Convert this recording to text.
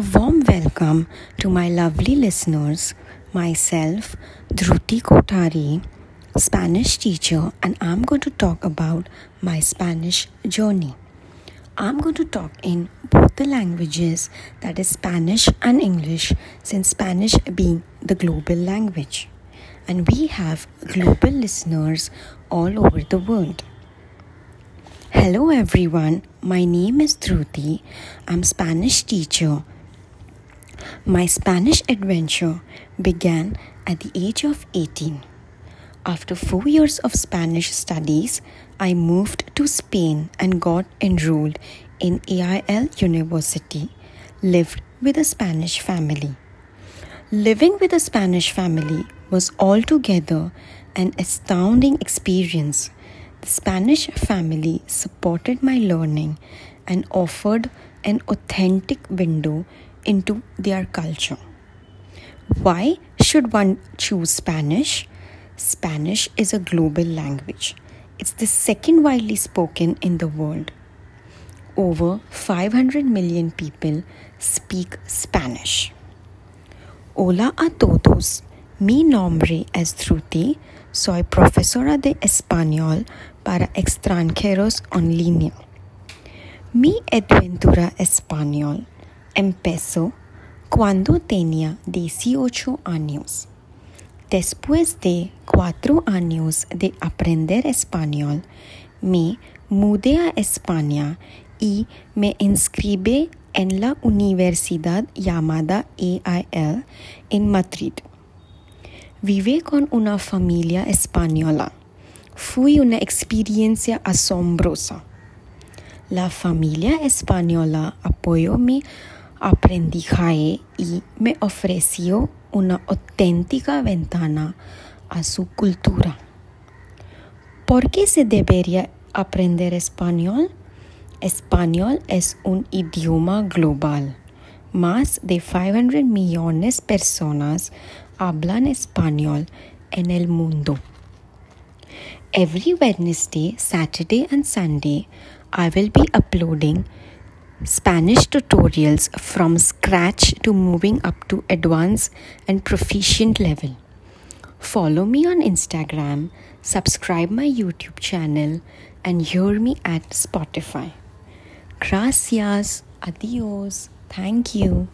A warm welcome to my lovely listeners, myself, Dhruti Kotari, Spanish teacher, and I'm going to talk about my Spanish journey. I'm going to talk in both the languages, that is Spanish and English, since Spanish being the global language. And we have global listeners all over the world. Hello everyone, my name is Dhruti. I'm Spanish teacher. My Spanish adventure began at the age of 18. After 4 years of Spanish studies, I moved to Spain and got enrolled in AIL University, lived with a Spanish family. Living with a Spanish family was altogether an astounding experience the Spanish family supported my learning and offered an authentic window into their culture. Why should one choose Spanish? Spanish is a global language. It's the second widely spoken in the world. Over 500 million people speak Spanish. Hola a todos. Mi nombre es Dhruti. Soy profesora de español para extranjeros en línea. Mi aventura español empezó cuando tenía 18 años. Después de cuatro años de aprender español, me mudé a España y me inscribí en la universidad llamada AIL en Madrid. Vive con una familia española. Fue una experiencia asombrosa. La familia española apoyó mi aprendizaje y me ofreció una auténtica ventana a su cultura. ¿Por qué se debería aprender español? Español es un idioma global. Más de 500 millones de personas hablan español en el mundo. Every Wednesday, Saturday, and Sunday, I will be uploading Spanish tutorials from scratch to moving up to advanced and proficient level. Follow me on Instagram, subscribe my YouTube channel, and hear me at Spotify. Gracias, adios, thank you.